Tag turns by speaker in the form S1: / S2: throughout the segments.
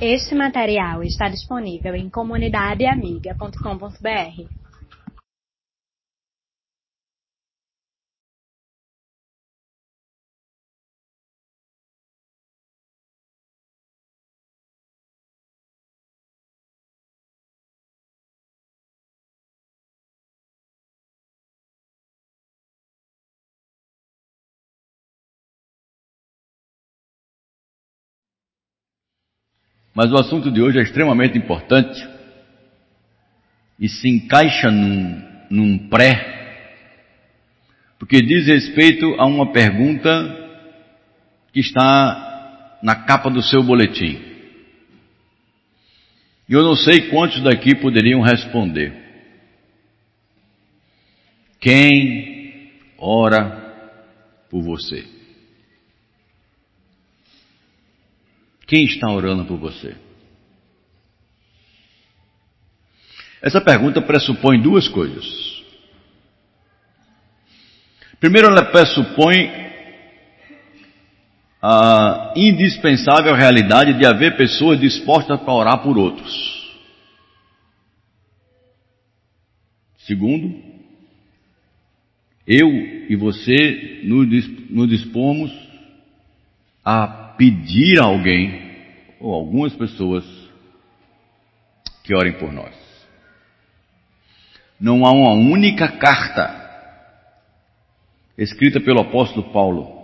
S1: Este material está disponível em comunidadeamiga.com.br.
S2: Mas o assunto de hoje é extremamente importante e se encaixa num, num pré, porque diz respeito a uma pergunta que está na capa do seu boletim. E eu não sei quantos daqui poderiam responder. Quem ora por você? Quem está orando por você? Essa pergunta pressupõe duas coisas. Primeiro, ela pressupõe a indispensável realidade de haver pessoas dispostas para orar por outros. Segundo, eu e você nos dispomos a pedir a alguém, ou algumas pessoas, que orem por nós. Não há uma única carta escrita pelo apóstolo Paulo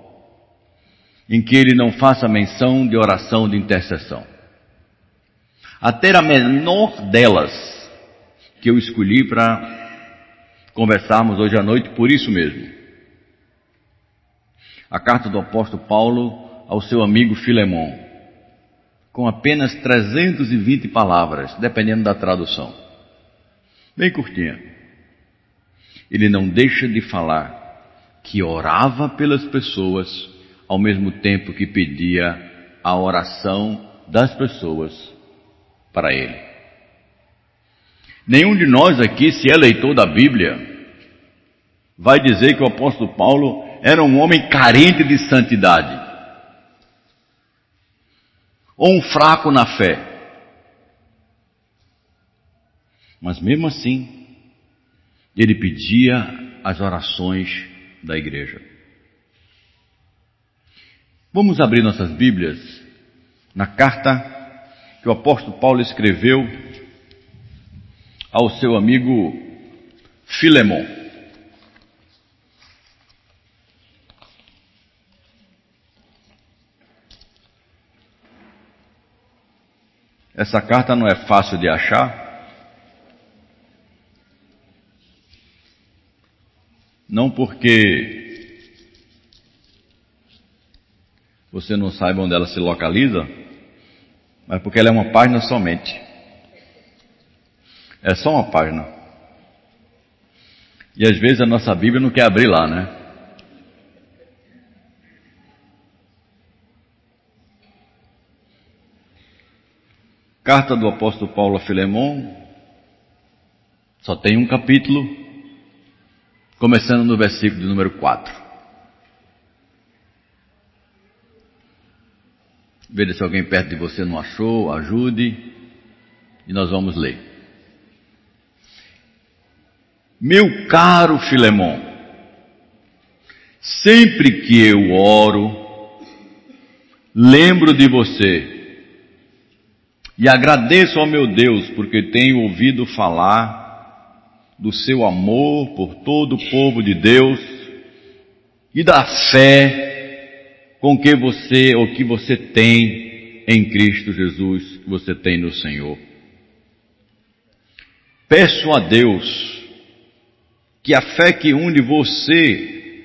S2: em que ele não faça menção de oração de intercessão. Até a menor delas que eu escolhi para conversarmos hoje à noite por isso mesmo. A carta do apóstolo Paulo ao seu amigo Filemon, com apenas 320 palavras, dependendo da tradução. Bem curtinha. Ele não deixa de falar que orava pelas pessoas ao mesmo tempo que pedia a oração das pessoas para ele. Nenhum de nós aqui, se é leitor da Bíblia, vai dizer que o apóstolo Paulo era um homem carente de santidade ou um fraco na fé. Mas mesmo assim, ele pedia as orações da igreja. Vamos abrir nossas Bíblias na carta que o apóstolo Paulo escreveu ao seu amigo Filemon. Essa carta não é fácil de achar. Não porque você não saiba onde ela se localiza, mas porque ela é uma página somente. É só uma página. E às vezes a nossa Bíblia não quer abrir lá, né? Carta do apóstolo Paulo a Filemon, só tem um capítulo, começando no versículo número 4. Veja se alguém perto de você não achou, ajude, e nós vamos ler. Meu caro Filemon, sempre que eu oro, lembro de você e agradeço ao meu Deus porque tenho ouvido falar do seu amor por todo o povo de Deus e da fé com que você ou que você tem em Cristo Jesus, que você tem no Senhor. Peço a Deus que a fé que une você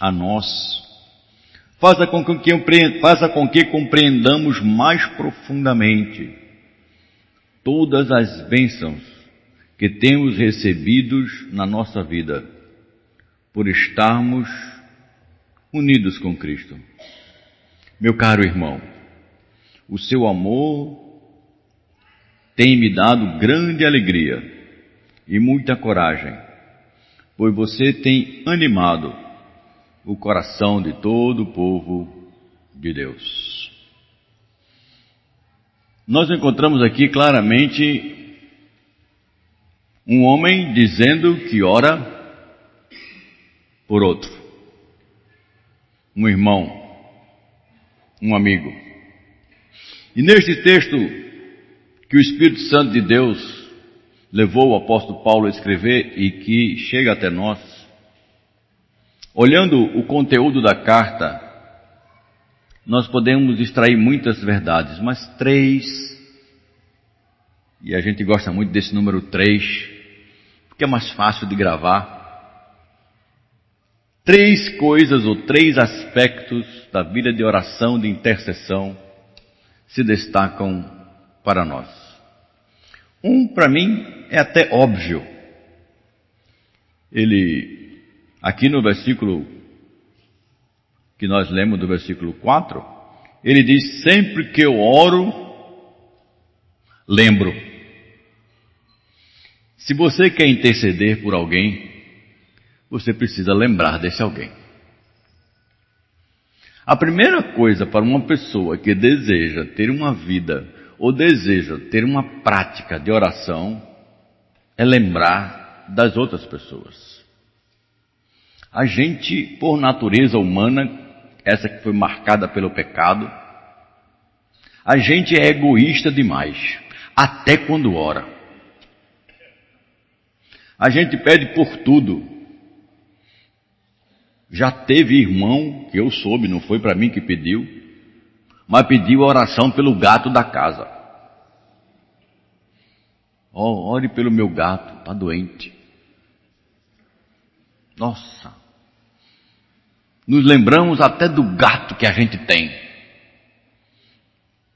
S2: a nós Faça com que, faça com que compreendamos mais profundamente todas as bênçãos que temos recebidos na nossa vida, por estarmos unidos com Cristo. Meu caro irmão, o seu amor tem me dado grande alegria e muita coragem, pois você tem animado o coração de todo o povo de Deus. nós encontramos aqui claramente um homem dizendo que ora por outro, um irmão, um amigo. E neste texto que o Espírito Santo de Deus levou o apóstolo Paulo a escrever e que chega até nós, olhando o conteúdo da carta, nós podemos extrair muitas verdades, mas três, e a gente gosta muito desse número três, porque é mais fácil de gravar. Três coisas ou três aspectos da vida de oração, de intercessão, se destacam para nós. Um, para mim, é até óbvio. Ele, aqui no versículo que nós lemos do versículo 4, ele diz: Sempre que eu oro, lembro. Se você quer interceder por alguém, você precisa lembrar desse alguém. A primeira coisa para uma pessoa que deseja ter uma vida ou deseja ter uma prática de oração é lembrar das outras pessoas. A gente, por natureza humana, essa que foi marcada pelo pecado. A gente é egoísta demais, até quando ora. A gente pede por tudo. Já teve irmão, que eu soube, não foi para mim que pediu, mas pediu oração pelo gato da casa. Oh, ore pelo meu gato, está doente. Nossa, nos lembramos até do gato que a gente tem.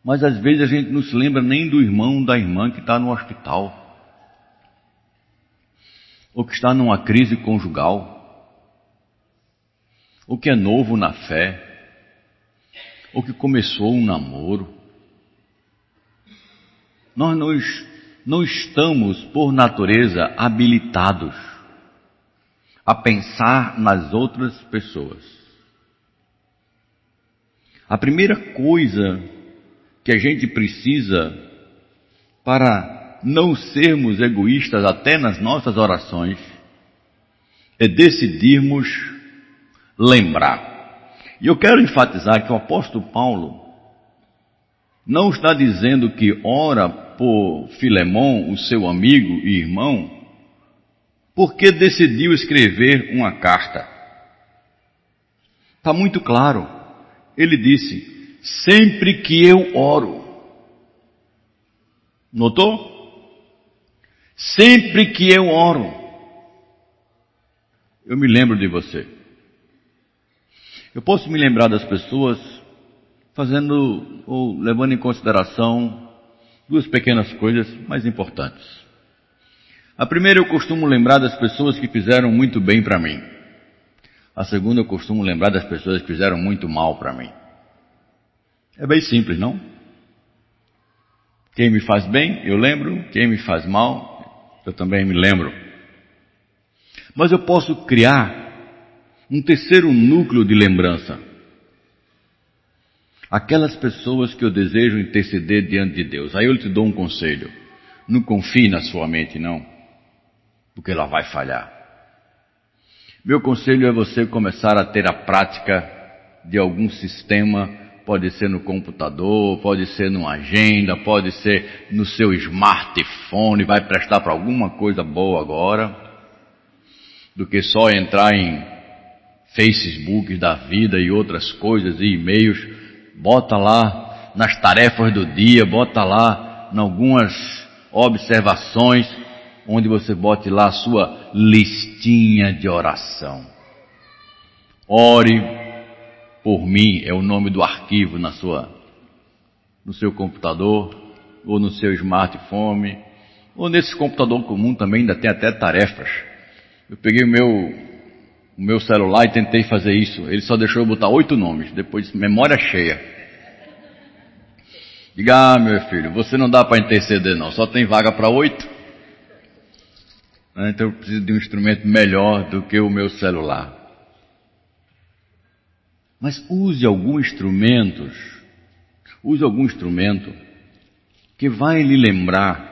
S2: Mas às vezes a gente não se lembra nem do irmão, da irmã que está no hospital. Ou que está numa crise conjugal. Ou que é novo na fé. Ou que começou um namoro. Nós não, não estamos, por natureza, habilitados a pensar nas outras pessoas. A primeira coisa que a gente precisa para não sermos egoístas até nas nossas orações é decidirmos lembrar. E eu quero enfatizar que o apóstolo Paulo não está dizendo que ora por Filemão, o seu amigo e irmão, porque decidiu escrever uma carta. Está muito claro. Ele disse: Sempre que eu oro. Notou? Sempre que eu oro, eu me lembro de você. Eu posso me lembrar das pessoas fazendo ou levando em consideração duas pequenas coisas mais importantes. A primeira eu costumo lembrar das pessoas que fizeram muito bem para mim. A segunda eu costumo lembrar das pessoas que fizeram muito mal para mim. É bem simples, não? Quem me faz bem, eu lembro. Quem me faz mal, eu também me lembro. Mas eu posso criar um terceiro núcleo de lembrança. Aquelas pessoas que eu desejo interceder diante de Deus. Aí eu te dou um conselho. Não confie na sua mente, não. Porque ela vai falhar. Meu conselho é você começar a ter a prática de algum sistema, pode ser no computador, pode ser numa agenda, pode ser no seu smartphone, vai prestar para alguma coisa boa agora, do que só entrar em Facebook da vida e outras coisas e e-mails, bota lá nas tarefas do dia, bota lá em algumas observações, onde você bote lá a sua listinha de oração. Ore por mim é o nome do arquivo na sua no seu computador ou no seu smartphone ou nesse computador comum também ainda tem até tarefas. Eu peguei o meu o meu celular e tentei fazer isso. Ele só deixou eu botar oito nomes, depois memória cheia. Diga, ah, meu filho, você não dá para interceder não, só tem vaga para oito. Né? Então eu preciso de um instrumento melhor do que o meu celular. Mas use algum instrumento, use algum instrumento que vai lhe lembrar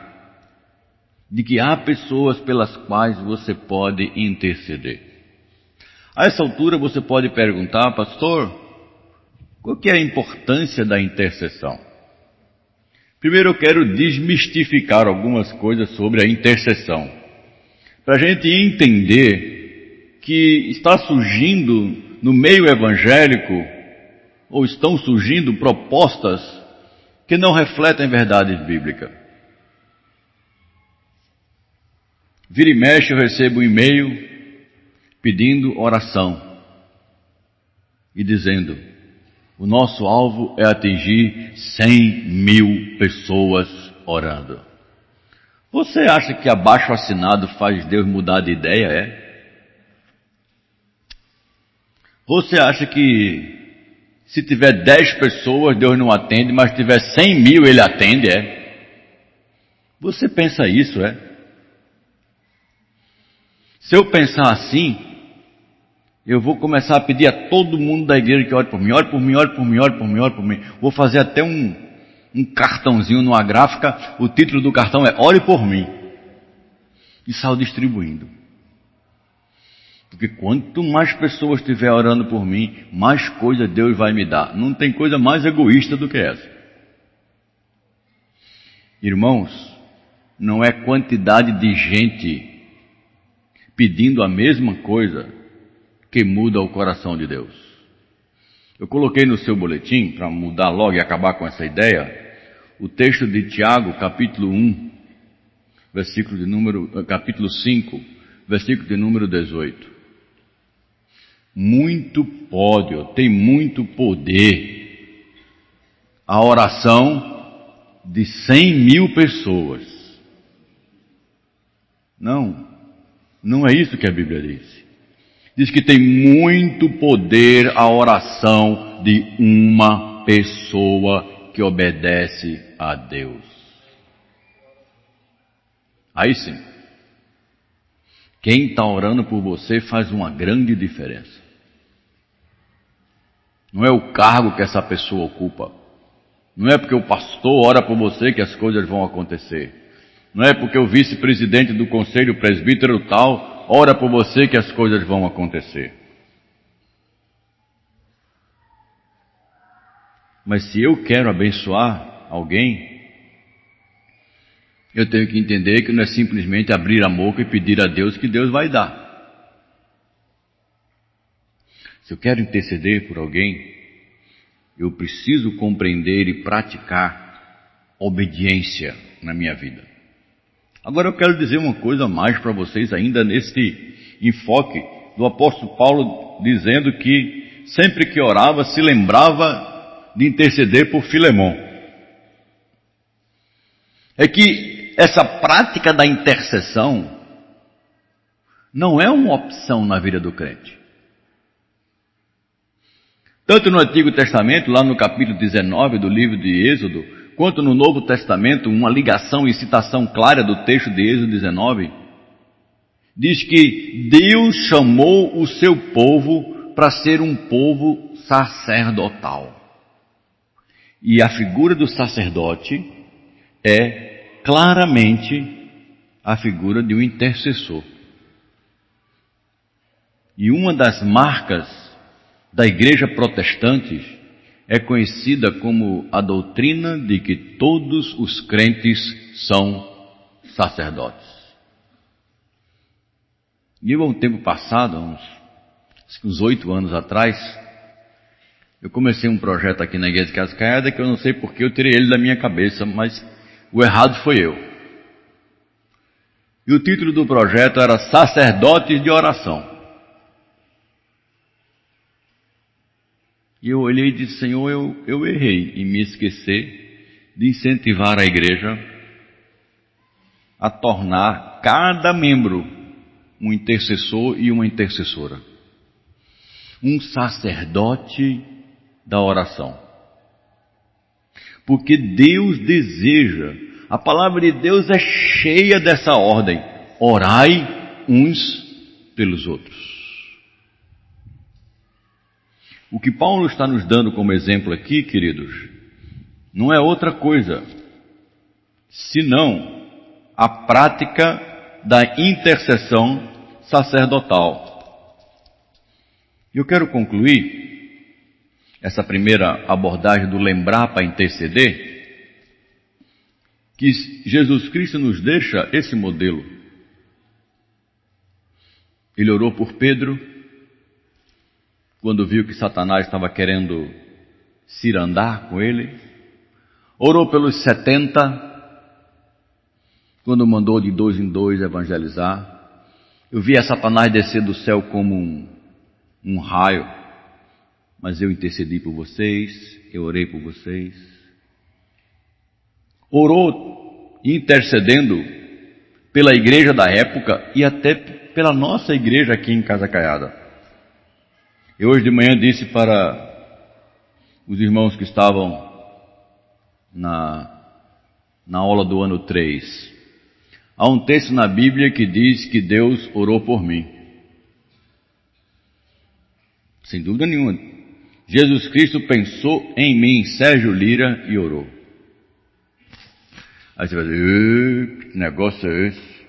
S2: de que há pessoas pelas quais você pode interceder. A essa altura você pode perguntar, pastor, qual que é a importância da intercessão? Primeiro eu quero desmistificar algumas coisas sobre a intercessão, para a gente entender que está surgindo no meio evangélico, ou estão surgindo propostas que não refletem verdades bíblicas. Vira e mexe, eu recebo um e-mail pedindo oração e dizendo: o nosso alvo é atingir 100 mil pessoas orando. Você acha que abaixo assinado faz Deus mudar de ideia? É? Você acha que se tiver 10 pessoas Deus não atende, mas tiver 100 mil Ele atende? É? Você pensa isso, é? Se eu pensar assim, eu vou começar a pedir a todo mundo da igreja que ore por mim, ore por mim, ore por mim, ore por mim, ore por mim. Vou fazer até um, um cartãozinho numa gráfica, o título do cartão é Ore por mim. E saio distribuindo. Porque quanto mais pessoas estiver orando por mim, mais coisa Deus vai me dar. Não tem coisa mais egoísta do que essa. Irmãos, não é quantidade de gente pedindo a mesma coisa que muda o coração de Deus. Eu coloquei no seu boletim, para mudar logo e acabar com essa ideia, o texto de Tiago, capítulo 1, versículo de número, eh, capítulo 5, versículo de número 18. Muito pode, tem muito poder a oração de 100 mil pessoas. Não, não é isso que a Bíblia diz. Diz que tem muito poder a oração de uma pessoa que obedece a Deus. Aí sim. Quem está orando por você faz uma grande diferença. Não é o cargo que essa pessoa ocupa. Não é porque o pastor ora por você que as coisas vão acontecer. Não é porque o vice-presidente do conselho presbítero tal ora por você que as coisas vão acontecer. Mas se eu quero abençoar alguém, eu tenho que entender que não é simplesmente abrir a boca e pedir a Deus que Deus vai dar. Se eu quero interceder por alguém, eu preciso compreender e praticar obediência na minha vida. Agora eu quero dizer uma coisa mais para vocês ainda nesse enfoque do apóstolo Paulo dizendo que sempre que orava se lembrava de interceder por Filemão. É que essa prática da intercessão não é uma opção na vida do crente. Tanto no Antigo Testamento, lá no capítulo 19 do livro de Êxodo, quanto no Novo Testamento, uma ligação e citação clara do texto de Êxodo 19, diz que Deus chamou o seu povo para ser um povo sacerdotal. E a figura do sacerdote é claramente a figura de um intercessor. E uma das marcas da igreja protestante é conhecida como a doutrina de que todos os crentes são sacerdotes. E há um tempo passado, uns oito anos atrás, eu comecei um projeto aqui na Igreja de Cascada que eu não sei porque eu tirei ele da minha cabeça, mas o errado foi eu. E o título do projeto era Sacerdotes de Oração. E eu olhei e disse, Senhor, eu, eu errei em me esquecer de incentivar a igreja a tornar cada membro um intercessor e uma intercessora. Um sacerdote da oração. Porque Deus deseja, a palavra de Deus é cheia dessa ordem: orai uns pelos outros. O que Paulo está nos dando como exemplo aqui, queridos, não é outra coisa senão a prática da intercessão sacerdotal. Eu quero concluir essa primeira abordagem do lembrar para interceder, que Jesus Cristo nos deixa esse modelo. Ele orou por Pedro, quando viu que Satanás estava querendo cirandar com ele. Orou pelos setenta, quando mandou de dois em dois evangelizar. Eu via Satanás descer do céu como um, um raio, mas eu intercedi por vocês, eu orei por vocês. Orou intercedendo pela igreja da época e até pela nossa igreja aqui em Casa Caiada. Eu hoje de manhã disse para os irmãos que estavam na, na aula do ano 3. Há um texto na Bíblia que diz que Deus orou por mim. Sem dúvida nenhuma. Jesus Cristo pensou em mim, Sérgio Lira, e orou. Aí você vai dizer, que negócio é esse?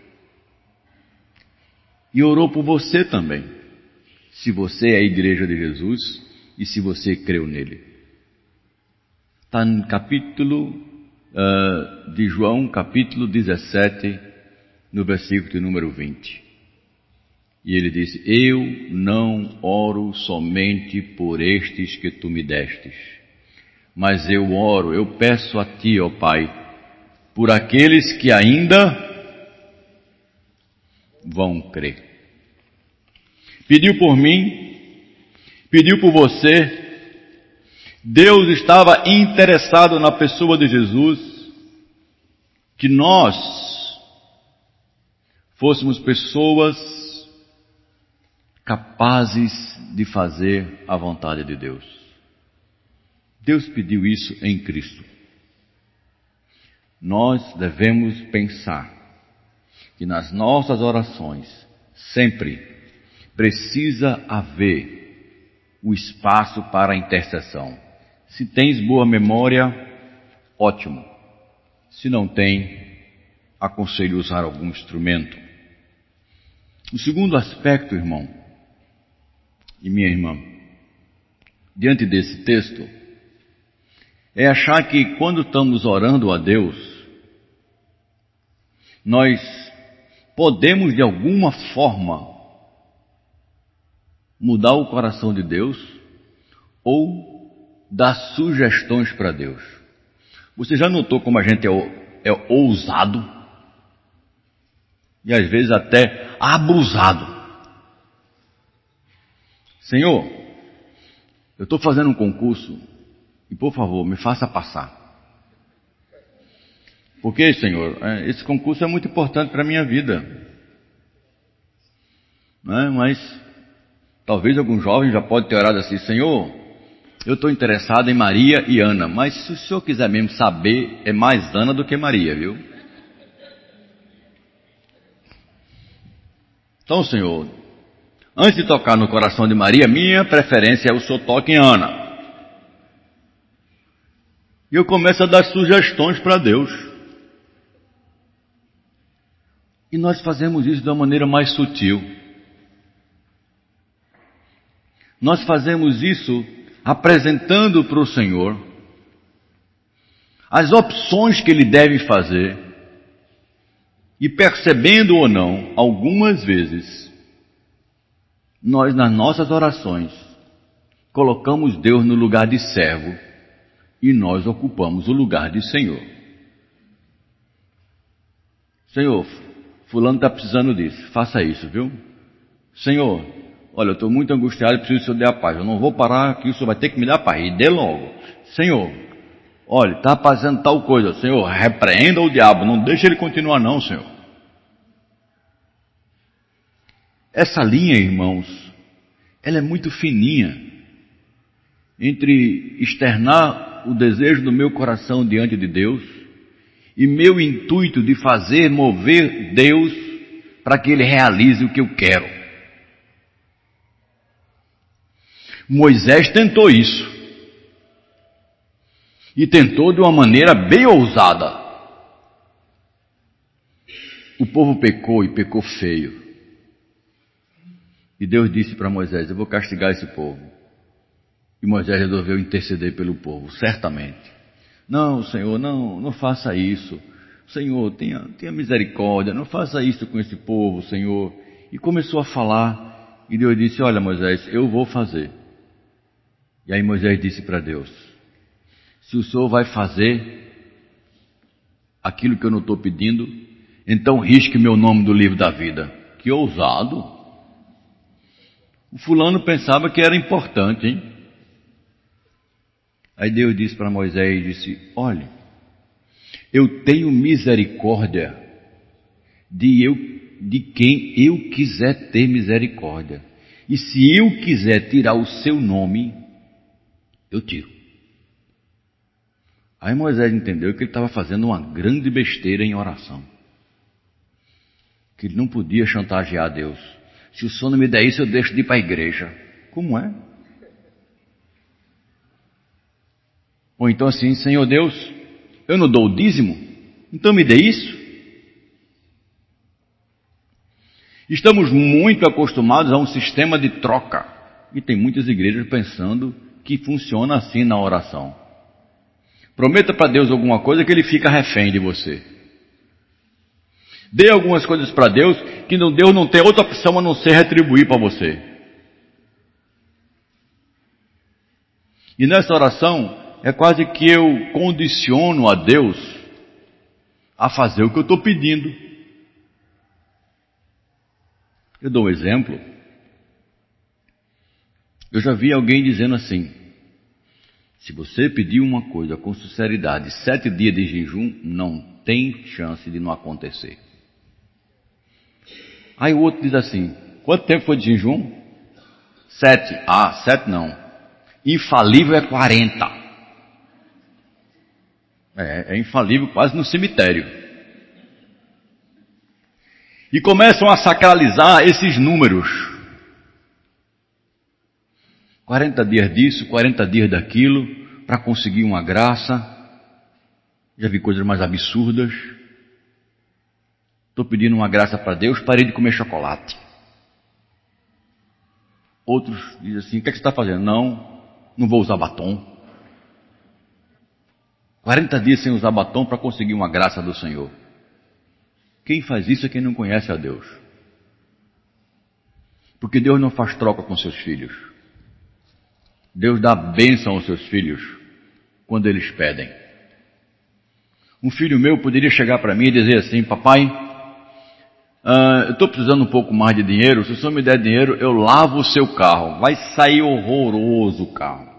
S2: E orou por você também, se você é a igreja de Jesus e se você creu nele. Está no capítulo uh, de João, capítulo 17, no versículo número 20. E ele disse: Eu não oro somente por estes que tu me destes, mas eu oro, eu peço a ti, ó Pai, por aqueles que ainda vão crer. Pediu por mim, pediu por você, Deus estava interessado na pessoa de Jesus, que nós fôssemos pessoas capazes de fazer a vontade de Deus. Deus pediu isso em Cristo. Nós devemos pensar que nas nossas orações sempre precisa haver o espaço para a intercessão. Se tens boa memória, ótimo. Se não tem, aconselho usar algum instrumento. O segundo aspecto, irmão e minha irmã, diante desse texto, é achar que quando estamos orando a Deus, nós podemos de alguma forma mudar o coração de Deus ou dar sugestões para Deus. Você já notou como a gente é, é ousado e às vezes até abusado? Senhor, eu estou fazendo um concurso e por favor me faça passar. Porque, Senhor, é, esse concurso é muito importante para a minha vida. Não é? Mas talvez algum jovem já pode ter orado assim, Senhor, eu estou interessado em Maria e Ana, mas se o senhor quiser mesmo saber, é mais Ana do que Maria, viu? Então, senhor, antes de tocar no coração de Maria, minha preferência é o senhor toque em Ana. E eu começo a dar sugestões para Deus. E nós fazemos isso de uma maneira mais sutil. Nós fazemos isso apresentando para o Senhor as opções que ele deve fazer e percebendo ou não, algumas vezes, nós nas nossas orações colocamos Deus no lugar de servo e nós ocupamos o lugar de Senhor. Senhor, fulano está precisando disso, faça isso, viu? Senhor, Olha, eu estou muito angustiado, preciso que o Senhor dê a paz. Eu não vou parar aqui, o Senhor vai ter que me dar a paz. E dê logo. Senhor, olha, está fazendo tal coisa. Senhor, repreenda o diabo. Não deixe ele continuar não, Senhor. Essa linha, irmãos, ela é muito fininha. Entre externar o desejo do meu coração diante de Deus e meu intuito de fazer mover Deus para que Ele realize o que eu quero. Moisés tentou isso. E tentou de uma maneira bem ousada. o povo pecou e pecou feio. E Deus disse para Moisés: Eu vou castigar esse povo. E Moisés resolveu interceder pelo povo, certamente. Não, Senhor, não, não faça isso. Senhor, tenha, tenha misericórdia, não faça isso com esse povo, Senhor. E começou a falar, e Deus disse: Olha, Moisés, eu vou fazer. E aí Moisés disse para Deus: Se o Senhor vai fazer aquilo que eu não estou pedindo, então risque meu nome do livro da vida. Que ousado! O fulano pensava que era importante, hein? Aí Deus disse para Moisés, disse, olhe, eu tenho misericórdia de, eu, de quem eu quiser ter misericórdia. E se eu quiser tirar o seu nome, eu tiro. Aí Moisés entendeu que ele estava fazendo uma grande besteira em oração. Que ele não podia chantagear Deus. Se o não me der isso, eu deixo de ir para a igreja. Como é? Ou então assim, Senhor Deus, eu não dou o dízimo, então me dê isso. Estamos muito acostumados a um sistema de troca. E tem muitas igrejas pensando que funciona assim na oração. Prometa para Deus alguma coisa que ele fica refém de você. Dê algumas coisas para Deus que Deus não tem outra opção a não ser retribuir para você. E nessa oração, é quase que eu condiciono a Deus a fazer o que eu estou pedindo. Eu dou um exemplo. Eu já vi alguém dizendo assim: se você pedir uma coisa com sinceridade, sete dias de jejum, não tem chance de não acontecer. Aí o outro diz assim: quanto tempo foi de jejum? Sete. Ah, sete não. Infalível é quarenta. É, é infalível quase no cemitério. E começam a sacralizar esses números. 40 dias disso, 40 dias daquilo, para conseguir uma graça. Já vi coisas mais absurdas. Estou pedindo uma graça para Deus, parei de comer chocolate. Outros dizem assim: o que, é que você está fazendo? Não, não vou usar batom. 40 dias sem usar batom para conseguir uma graça do Senhor. Quem faz isso é quem não conhece a Deus. Porque Deus não faz troca com seus filhos. Deus dá bênção aos seus filhos quando eles pedem. Um filho meu poderia chegar para mim e dizer assim: Papai, uh, eu estou precisando um pouco mais de dinheiro. Se o senhor me der dinheiro, eu lavo o seu carro. Vai sair horroroso o carro.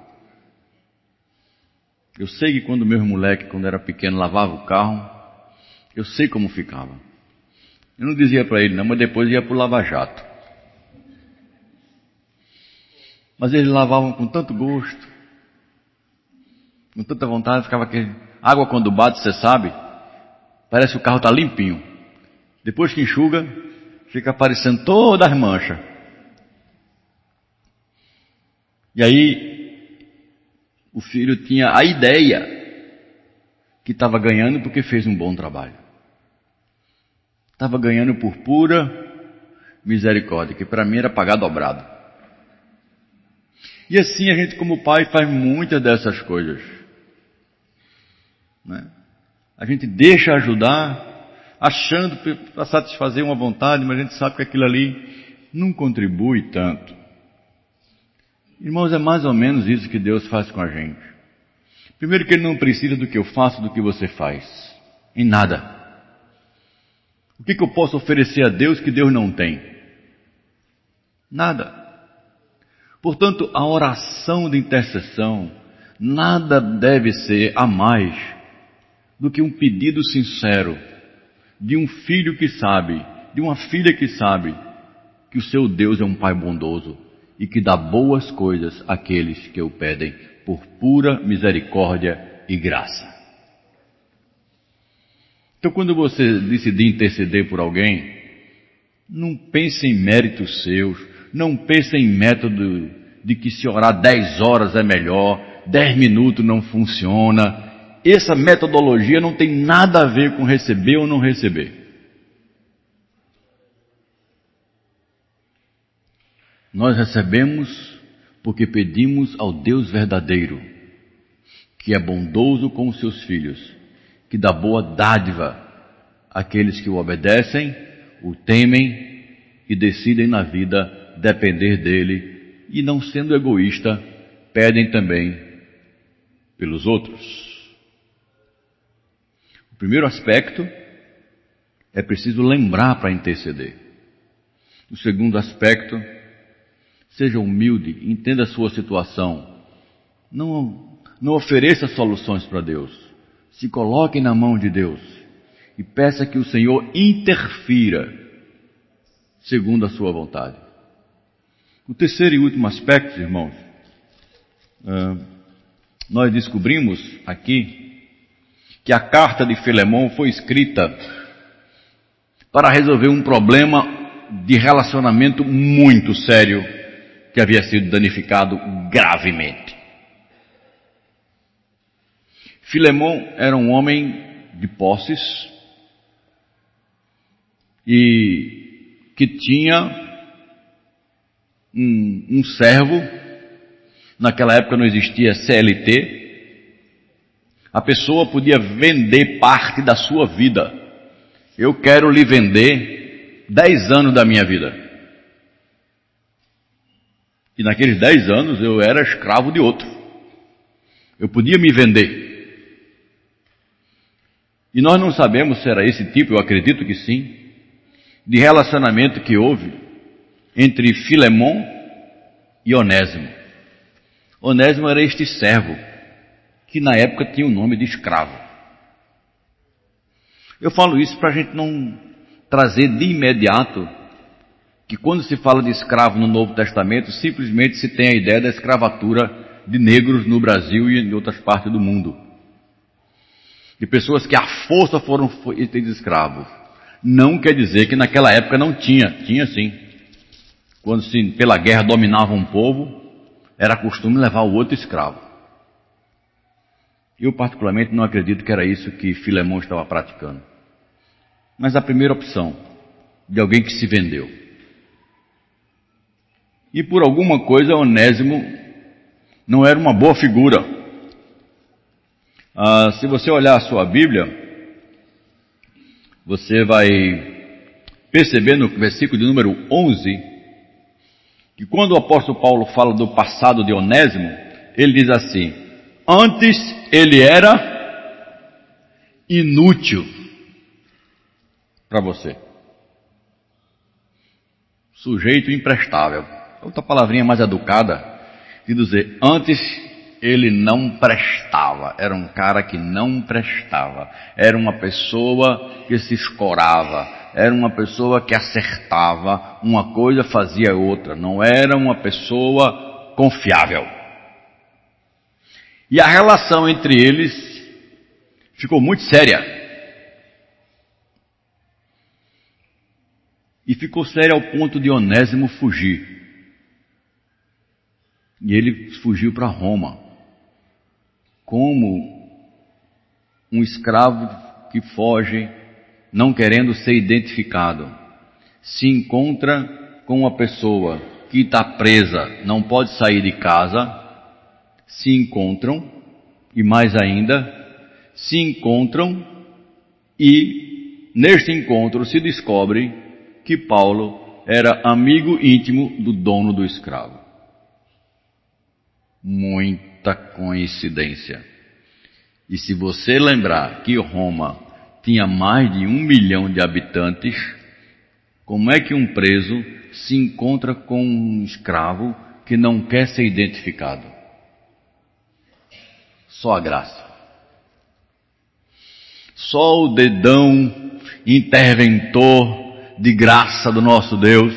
S2: Eu sei que quando meus moleques, quando era pequeno, lavava o carro, eu sei como ficava. Eu não dizia para ele não, mas depois ia para o lava-jato. Mas eles lavavam com tanto gosto, com tanta vontade, ficava aquele... Água quando bate, você sabe, parece que o carro está limpinho. Depois que enxuga, fica aparecendo todas as manchas. E aí o filho tinha a ideia que estava ganhando porque fez um bom trabalho. Estava ganhando por pura misericórdia, que para mim era pagar dobrado. E assim a gente, como pai, faz muitas dessas coisas. Né? A gente deixa ajudar, achando para satisfazer uma vontade, mas a gente sabe que aquilo ali não contribui tanto. Irmãos, é mais ou menos isso que Deus faz com a gente. Primeiro que Ele não precisa do que eu faço, do que você faz. Em nada. O que, que eu posso oferecer a Deus que Deus não tem? Nada. Portanto, a oração de intercessão nada deve ser a mais do que um pedido sincero de um filho que sabe, de uma filha que sabe que o seu Deus é um Pai bondoso e que dá boas coisas àqueles que o pedem por pura misericórdia e graça. Então, quando você decidir interceder por alguém, não pense em méritos seus, não pense em método de que se orar dez horas é melhor, dez minutos não funciona essa metodologia não tem nada a ver com receber ou não receber. Nós recebemos porque pedimos ao Deus verdadeiro, que é bondoso com os seus filhos, que dá boa dádiva àqueles que o obedecem, o temem e decidem na vida depender dele e, não sendo egoísta, pedem também pelos outros. Primeiro aspecto é preciso lembrar para interceder. O segundo aspecto, seja humilde, entenda a sua situação. Não, não ofereça soluções para Deus. Se coloque na mão de Deus e peça que o Senhor interfira segundo a sua vontade. O terceiro e último aspecto, irmãos, uh, nós descobrimos aqui que a carta de Filemão foi escrita para resolver um problema de relacionamento muito sério que havia sido danificado gravemente. Filemão era um homem de posses e que tinha um, um servo, naquela época não existia CLT, a pessoa podia vender parte da sua vida eu quero lhe vender dez anos da minha vida. E naqueles dez anos eu era escravo de outro. Eu podia me vender. E nós não sabemos se era esse tipo, eu acredito que sim, de relacionamento que houve entre Filemon e Onésimo. Onésimo era este servo, que na época tinha o nome de escravo. Eu falo isso para a gente não trazer de imediato que quando se fala de escravo no Novo Testamento, simplesmente se tem a ideia da escravatura de negros no Brasil e em outras partes do mundo. De pessoas que à força foram feitas escravos. Não quer dizer que naquela época não tinha, tinha sim. Quando se pela guerra dominava um povo, era costume levar o outro escravo. Eu particularmente não acredito que era isso que Filemão estava praticando mas a primeira opção, de alguém que se vendeu. E por alguma coisa Onésimo não era uma boa figura. Ah, se você olhar a sua Bíblia, você vai perceber no versículo de número 11, que quando o apóstolo Paulo fala do passado de Onésimo, ele diz assim: Antes ele era inútil para você. Sujeito imprestável. Outra palavrinha mais educada de dizer, antes ele não prestava, era um cara que não prestava, era uma pessoa que se escorava, era uma pessoa que acertava, uma coisa fazia outra, não era uma pessoa confiável. E a relação entre eles ficou muito séria. E ficou sério ao ponto de Onésimo fugir. E ele fugiu para Roma. Como um escravo que foge, não querendo ser identificado, se encontra com uma pessoa que está presa, não pode sair de casa, se encontram, e mais ainda, se encontram e neste encontro se descobre que Paulo era amigo íntimo do dono do escravo. Muita coincidência. E se você lembrar que Roma tinha mais de um milhão de habitantes, como é que um preso se encontra com um escravo que não quer ser identificado? Só a graça. Só o dedão interventor de graça do nosso Deus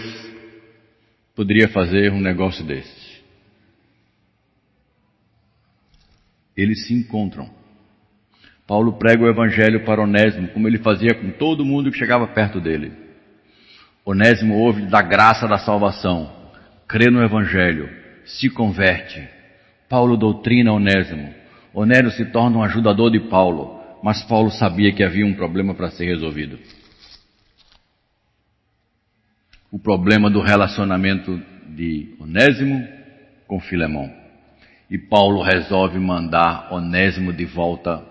S2: poderia fazer um negócio desse. Eles se encontram. Paulo prega o evangelho para Onésimo, como ele fazia com todo mundo que chegava perto dele. Onésimo ouve da graça da salvação, crê no evangelho, se converte. Paulo doutrina Onésimo. Onésimo se torna um ajudador de Paulo, mas Paulo sabia que havia um problema para ser resolvido o problema do relacionamento de Onésimo com Filemão. E Paulo resolve mandar Onésimo de volta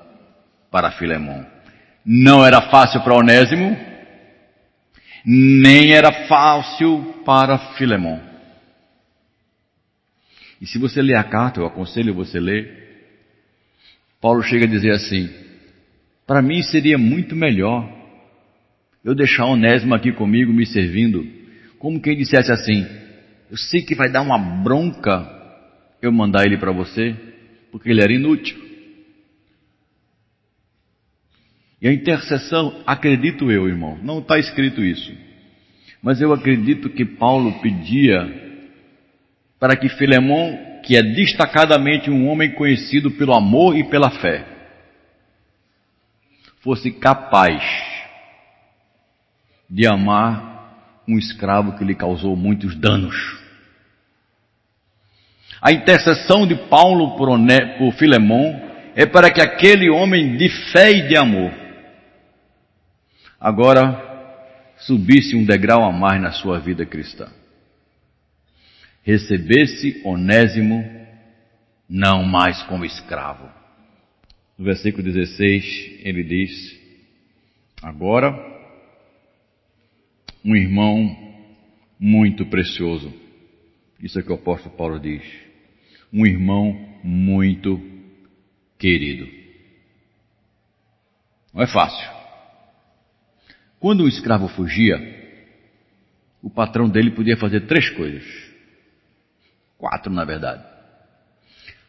S2: para Filemão. Não era fácil para Onésimo, nem era fácil para Filemão. E se você ler a carta, eu aconselho você a ler, Paulo chega a dizer assim: para mim seria muito melhor eu deixar Onésimo aqui comigo me servindo, como quem dissesse assim: eu sei que vai dar uma bronca eu mandar ele para você, porque ele era inútil. E a intercessão, acredito eu, irmão, não está escrito isso, mas eu acredito que Paulo pedia para que Filemão, que é destacadamente um homem conhecido pelo amor e pela fé, fosse capaz de amar um escravo que lhe causou muitos danos. A intercessão de Paulo por, Filemão é para que aquele homem de fé e de amor agora subisse um degrau a mais na sua vida cristã. Recebesse Onésimo não mais como escravo. No versículo 16 ele diz: Agora, um irmão muito precioso. Isso é que o apóstolo Paulo diz. Um irmão muito querido. Não é fácil. Quando um escravo fugia, o patrão dele podia fazer três coisas. Quatro, na verdade.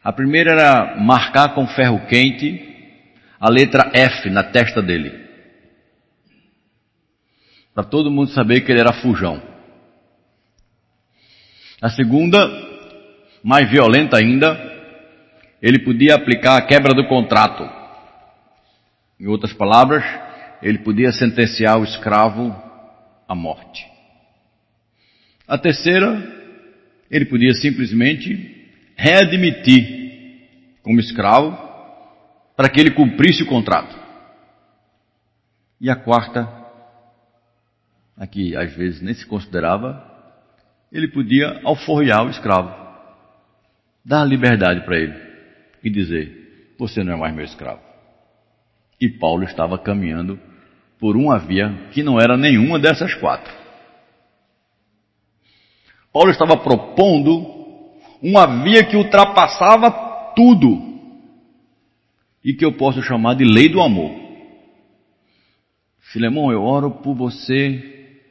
S2: A primeira era marcar com ferro quente a letra F na testa dele. Para todo mundo saber que ele era fujão. A segunda, mais violenta ainda, ele podia aplicar a quebra do contrato. Em outras palavras, ele podia sentenciar o escravo à morte. A terceira, ele podia simplesmente readmitir como escravo para que ele cumprisse o contrato. E a quarta, aqui às vezes nem se considerava, ele podia alforriar o escravo, dar liberdade para ele e dizer: Você não é mais meu escravo. E Paulo estava caminhando por uma via que não era nenhuma dessas quatro. Paulo estava propondo uma via que ultrapassava tudo e que eu posso chamar de lei do amor. Filemão, eu oro por você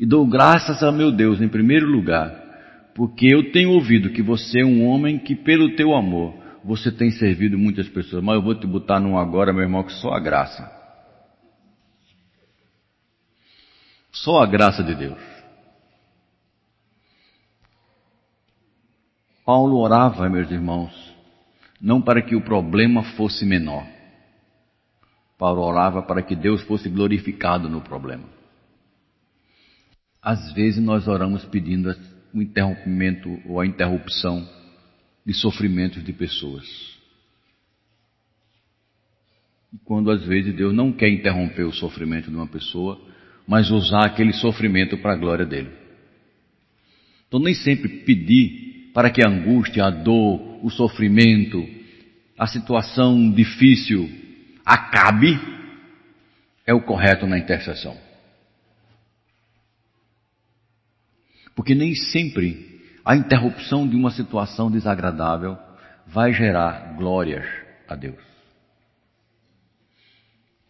S2: e dou graças a meu Deus em primeiro lugar, porque eu tenho ouvido que você é um homem que pelo teu amor você tem servido muitas pessoas, mas eu vou te botar num agora, meu irmão, que só a graça. Só a graça de Deus. Paulo orava, meus irmãos, não para que o problema fosse menor. Paulo orava para que Deus fosse glorificado no problema. Às vezes nós oramos pedindo o interrompimento ou a interrupção de sofrimentos de pessoas. E quando às vezes Deus não quer interromper o sofrimento de uma pessoa, mas usar aquele sofrimento para a glória dele. Então nem sempre pedir para que a angústia, a dor, o sofrimento, a situação difícil acabe é o correto na intercessão. Porque nem sempre a interrupção de uma situação desagradável vai gerar glórias a Deus.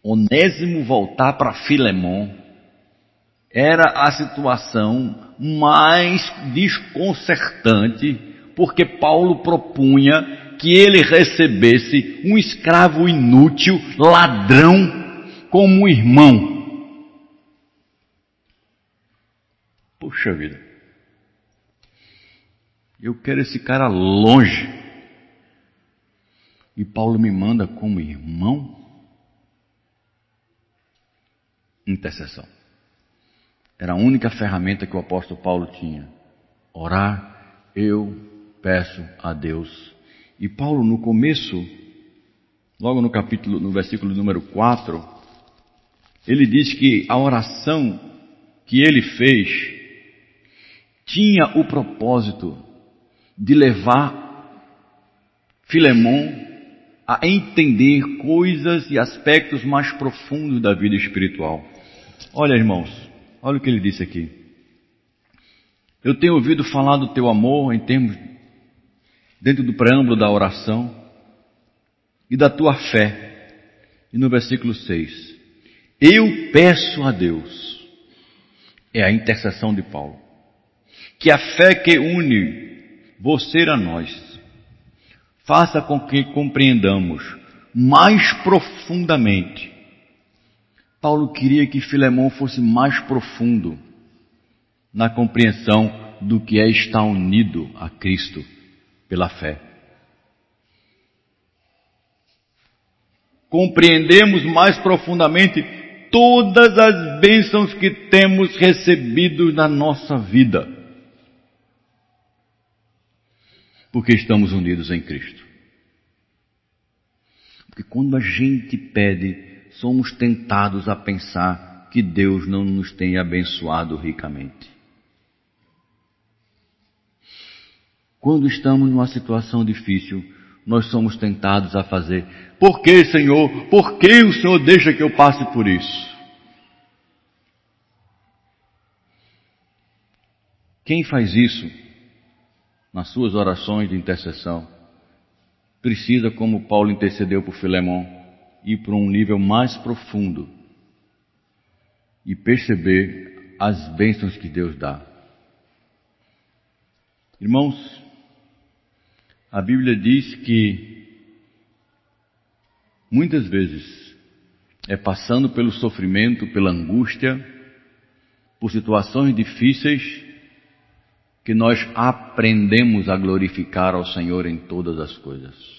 S2: Onésimo voltar para Filemon era a situação mais desconcertante, porque Paulo propunha que ele recebesse um escravo inútil, ladrão, como irmão. Puxa vida. Eu quero esse cara longe. E Paulo me manda como irmão? Intercessão. Era a única ferramenta que o apóstolo Paulo tinha. Orar, eu peço a Deus. E Paulo, no começo, logo no capítulo, no versículo número 4, ele diz que a oração que ele fez tinha o propósito de levar Filemon a entender coisas e aspectos mais profundos da vida espiritual. Olha, irmãos, olha o que ele disse aqui. Eu tenho ouvido falar do teu amor em termos dentro do preâmbulo da oração e da tua fé. E no versículo 6, eu peço a Deus, é a intercessão de Paulo, que a fé que une você a nós faça com que compreendamos mais profundamente. Paulo queria que Filemão fosse mais profundo na compreensão do que é estar unido a Cristo pela fé. Compreendemos mais profundamente todas as bênçãos que temos recebido na nossa vida. Porque estamos unidos em Cristo. Porque quando a gente pede, somos tentados a pensar que Deus não nos tem abençoado ricamente. Quando estamos numa situação difícil, nós somos tentados a fazer: Por que, Senhor? Por que o Senhor deixa que eu passe por isso? Quem faz isso nas suas orações de intercessão, precisa, como Paulo intercedeu por Filemão, ir para um nível mais profundo e perceber as bênçãos que Deus dá. Irmãos, a Bíblia diz que muitas vezes é passando pelo sofrimento, pela angústia, por situações difíceis, que nós aprendemos a glorificar ao Senhor em todas as coisas.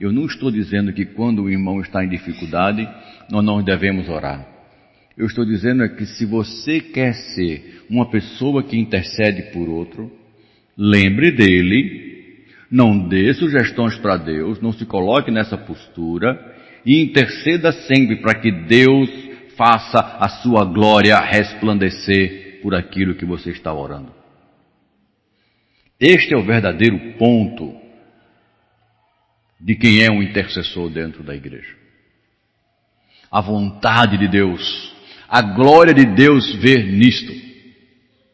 S2: Eu não estou dizendo que quando o irmão está em dificuldade, nós não devemos orar. Eu estou dizendo é que se você quer ser uma pessoa que intercede por outro, lembre dele, não dê sugestões para Deus, não se coloque nessa postura e interceda sempre para que Deus faça a sua glória resplandecer por aquilo que você está orando. Este é o verdadeiro ponto de quem é um intercessor dentro da igreja. A vontade de Deus, a glória de Deus ver nisto,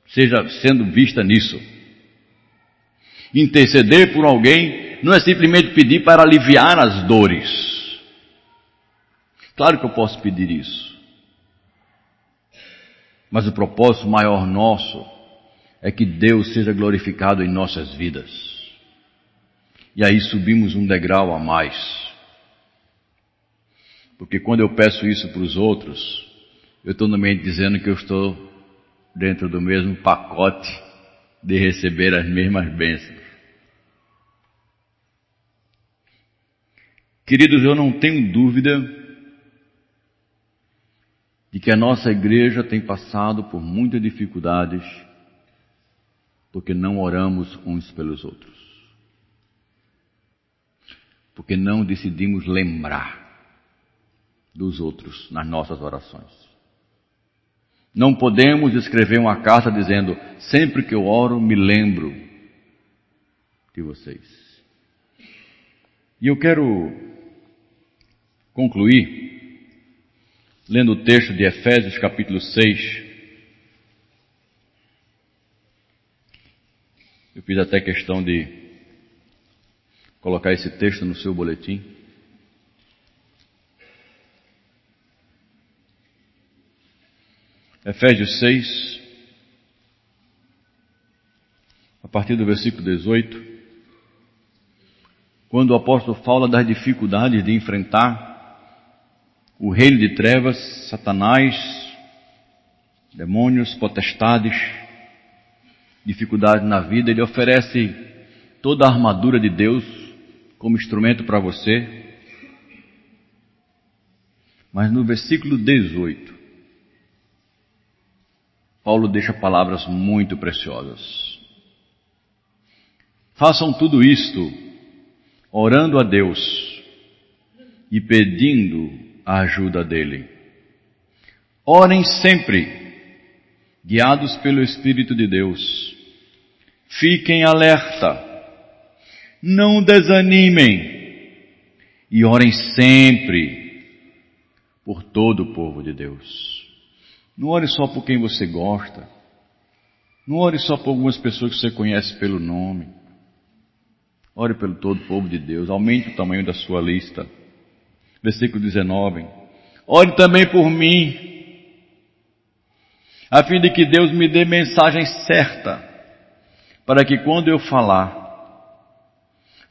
S2: seja sendo vista nisso. Interceder por alguém não é simplesmente pedir para aliviar as dores. Claro que eu posso pedir isso. Mas o propósito maior nosso é que Deus seja glorificado em nossas vidas. E aí subimos um degrau a mais. Porque quando eu peço isso para os outros, eu estou meio dizendo que eu estou dentro do mesmo pacote de receber as mesmas bênçãos. Queridos, eu não tenho dúvida de que a nossa igreja tem passado por muitas dificuldades porque não oramos uns pelos outros. Porque não decidimos lembrar dos outros nas nossas orações. Não podemos escrever uma carta dizendo: sempre que eu oro, me lembro de vocês. E eu quero concluir lendo o texto de Efésios capítulo 6. Eu fiz até questão de colocar esse texto no seu boletim. Efésios 6, a partir do versículo 18, quando o apóstolo fala das dificuldades de enfrentar o reino de trevas, Satanás, demônios, potestades, dificuldades na vida, ele oferece toda a armadura de Deus como instrumento para você. Mas no versículo 18, Paulo deixa palavras muito preciosas. Façam tudo isto orando a Deus e pedindo a ajuda dele. Orem sempre guiados pelo Espírito de Deus. Fiquem alerta, não desanimem e orem sempre por todo o povo de Deus. Não ore só por quem você gosta, não ore só por algumas pessoas que você conhece pelo nome. Ore pelo todo o povo de Deus, aumente o tamanho da sua lista. Versículo 19. Ore também por mim, a fim de que Deus me dê mensagem certa, para que quando eu falar,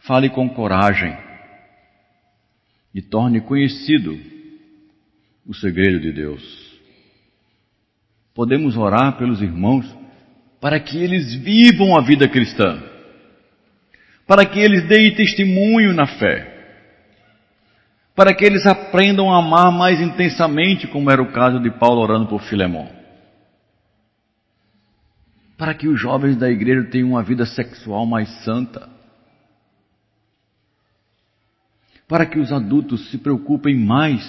S2: fale com coragem e torne conhecido o segredo de Deus. Podemos orar pelos irmãos para que eles vivam a vida cristã, para que eles deem testemunho na fé, para que eles aprendam a amar mais intensamente, como era o caso de Paulo orando por Filemão para que os jovens da igreja tenham uma vida sexual mais santa, para que os adultos se preocupem mais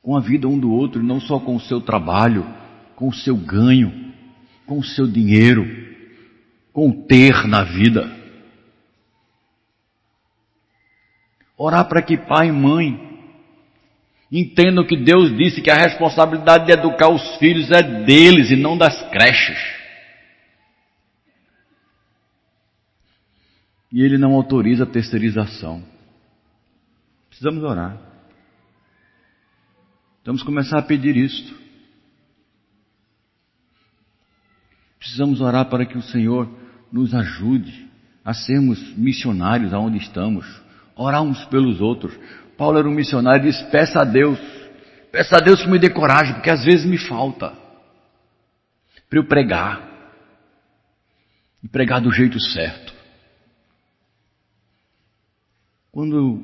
S2: com a vida um do outro, não só com o seu trabalho, com o seu ganho, com o seu dinheiro, com o ter na vida. Orar para que pai e mãe Entendam que Deus disse que a responsabilidade de educar os filhos é deles e não das creches. E Ele não autoriza a terceirização. Precisamos orar. Vamos começar a pedir isto. Precisamos orar para que o Senhor nos ajude a sermos missionários aonde estamos, orar uns pelos outros. Paulo era um missionário e disse: peça a Deus, peça a Deus que me dê coragem, porque às vezes me falta para eu pregar e pregar do jeito certo. Quando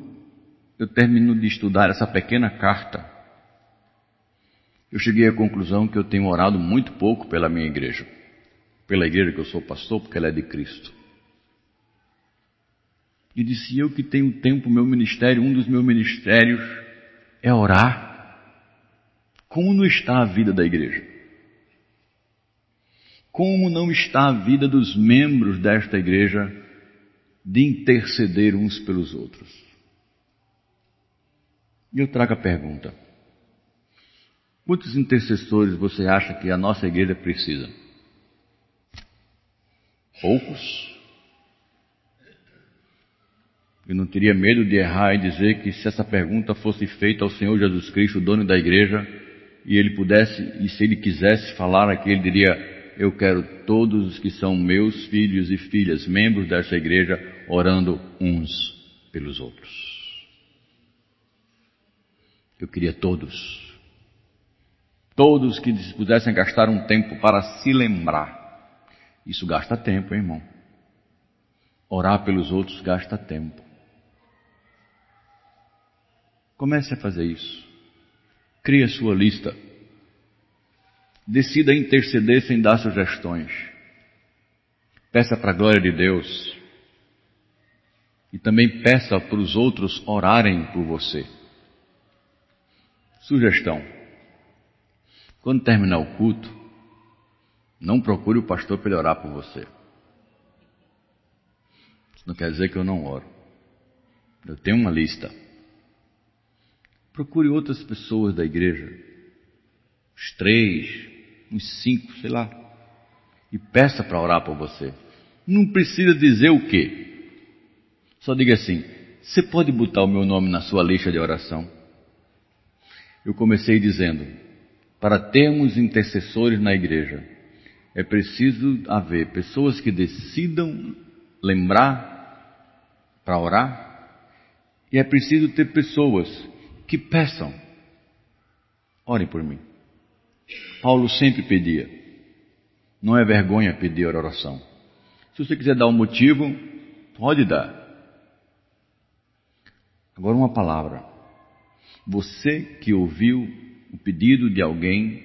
S2: eu termino de estudar essa pequena carta, eu cheguei à conclusão que eu tenho orado muito pouco pela minha igreja, pela igreja que eu sou pastor, porque ela é de Cristo. E disse: Eu que tenho tempo, meu ministério, um dos meus ministérios é orar. Como não está a vida da igreja? Como não está a vida dos membros desta igreja de interceder uns pelos outros? E eu trago a pergunta: quantos intercessores você acha que a nossa igreja precisa? Poucos? Eu não teria medo de errar e dizer que se essa pergunta fosse feita ao Senhor Jesus Cristo, dono da igreja, e ele pudesse, e se ele quisesse falar aqui, ele diria: Eu quero todos os que são meus filhos e filhas, membros dessa igreja, orando uns pelos outros. Eu queria todos. Todos que pudessem gastar um tempo para se lembrar. Isso gasta tempo, hein, irmão. Orar pelos outros gasta tempo. Comece a fazer isso. Crie a sua lista. Decida interceder sem dar sugestões. Peça para a glória de Deus. E também peça para os outros orarem por você. Sugestão: quando terminar o culto, não procure o pastor para ele orar por você. Isso não quer dizer que eu não oro. Eu tenho uma lista. Procure outras pessoas da igreja, uns três, uns cinco, sei lá, e peça para orar por você. Não precisa dizer o quê. Só diga assim: você pode botar o meu nome na sua lista de oração? Eu comecei dizendo: para termos intercessores na igreja, é preciso haver pessoas que decidam lembrar para orar, e é preciso ter pessoas que peçam. Orem por mim. Paulo sempre pedia. Não é vergonha pedir oração. Se você quiser dar um motivo, pode dar. Agora uma palavra. Você que ouviu o pedido de alguém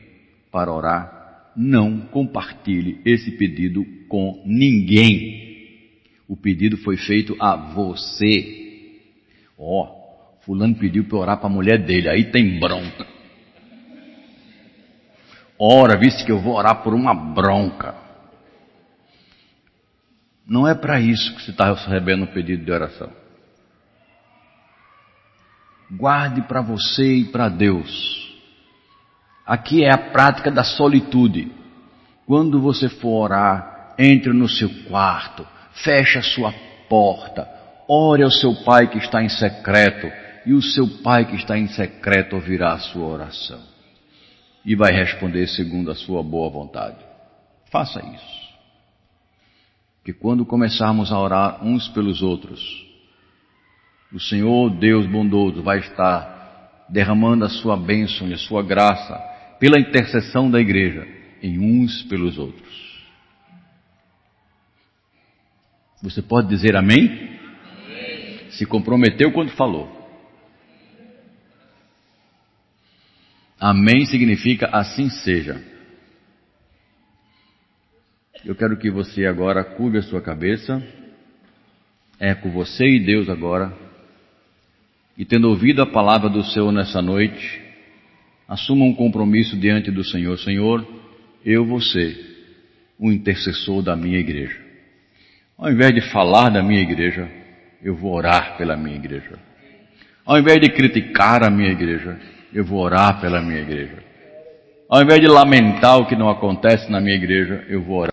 S2: para orar, não compartilhe esse pedido com ninguém. O pedido foi feito a você. Ó, oh, Fulano pediu para orar para a mulher dele, aí tem bronca. Ora, visto que eu vou orar por uma bronca. Não é para isso que você está recebendo um pedido de oração. Guarde para você e para Deus. Aqui é a prática da solitude. Quando você for orar, entre no seu quarto, feche a sua porta, ore ao seu pai que está em secreto, e o seu pai que está em secreto ouvirá a sua oração e vai responder segundo a sua boa vontade. Faça isso. Que quando começarmos a orar uns pelos outros, o Senhor Deus bondoso vai estar derramando a sua bênção e a sua graça pela intercessão da igreja em uns pelos outros. Você pode dizer amém? amém? Se comprometeu quando falou. Amém significa assim seja. Eu quero que você agora curve a sua cabeça. É com você e Deus agora. E tendo ouvido a palavra do Senhor nessa noite, assuma um compromisso diante do Senhor. Senhor, eu vou ser o intercessor da minha igreja. Ao invés de falar da minha igreja, eu vou orar pela minha igreja. Ao invés de criticar a minha igreja, eu vou orar pela minha igreja. Ao invés de lamentar o que não acontece na minha igreja, eu vou orar.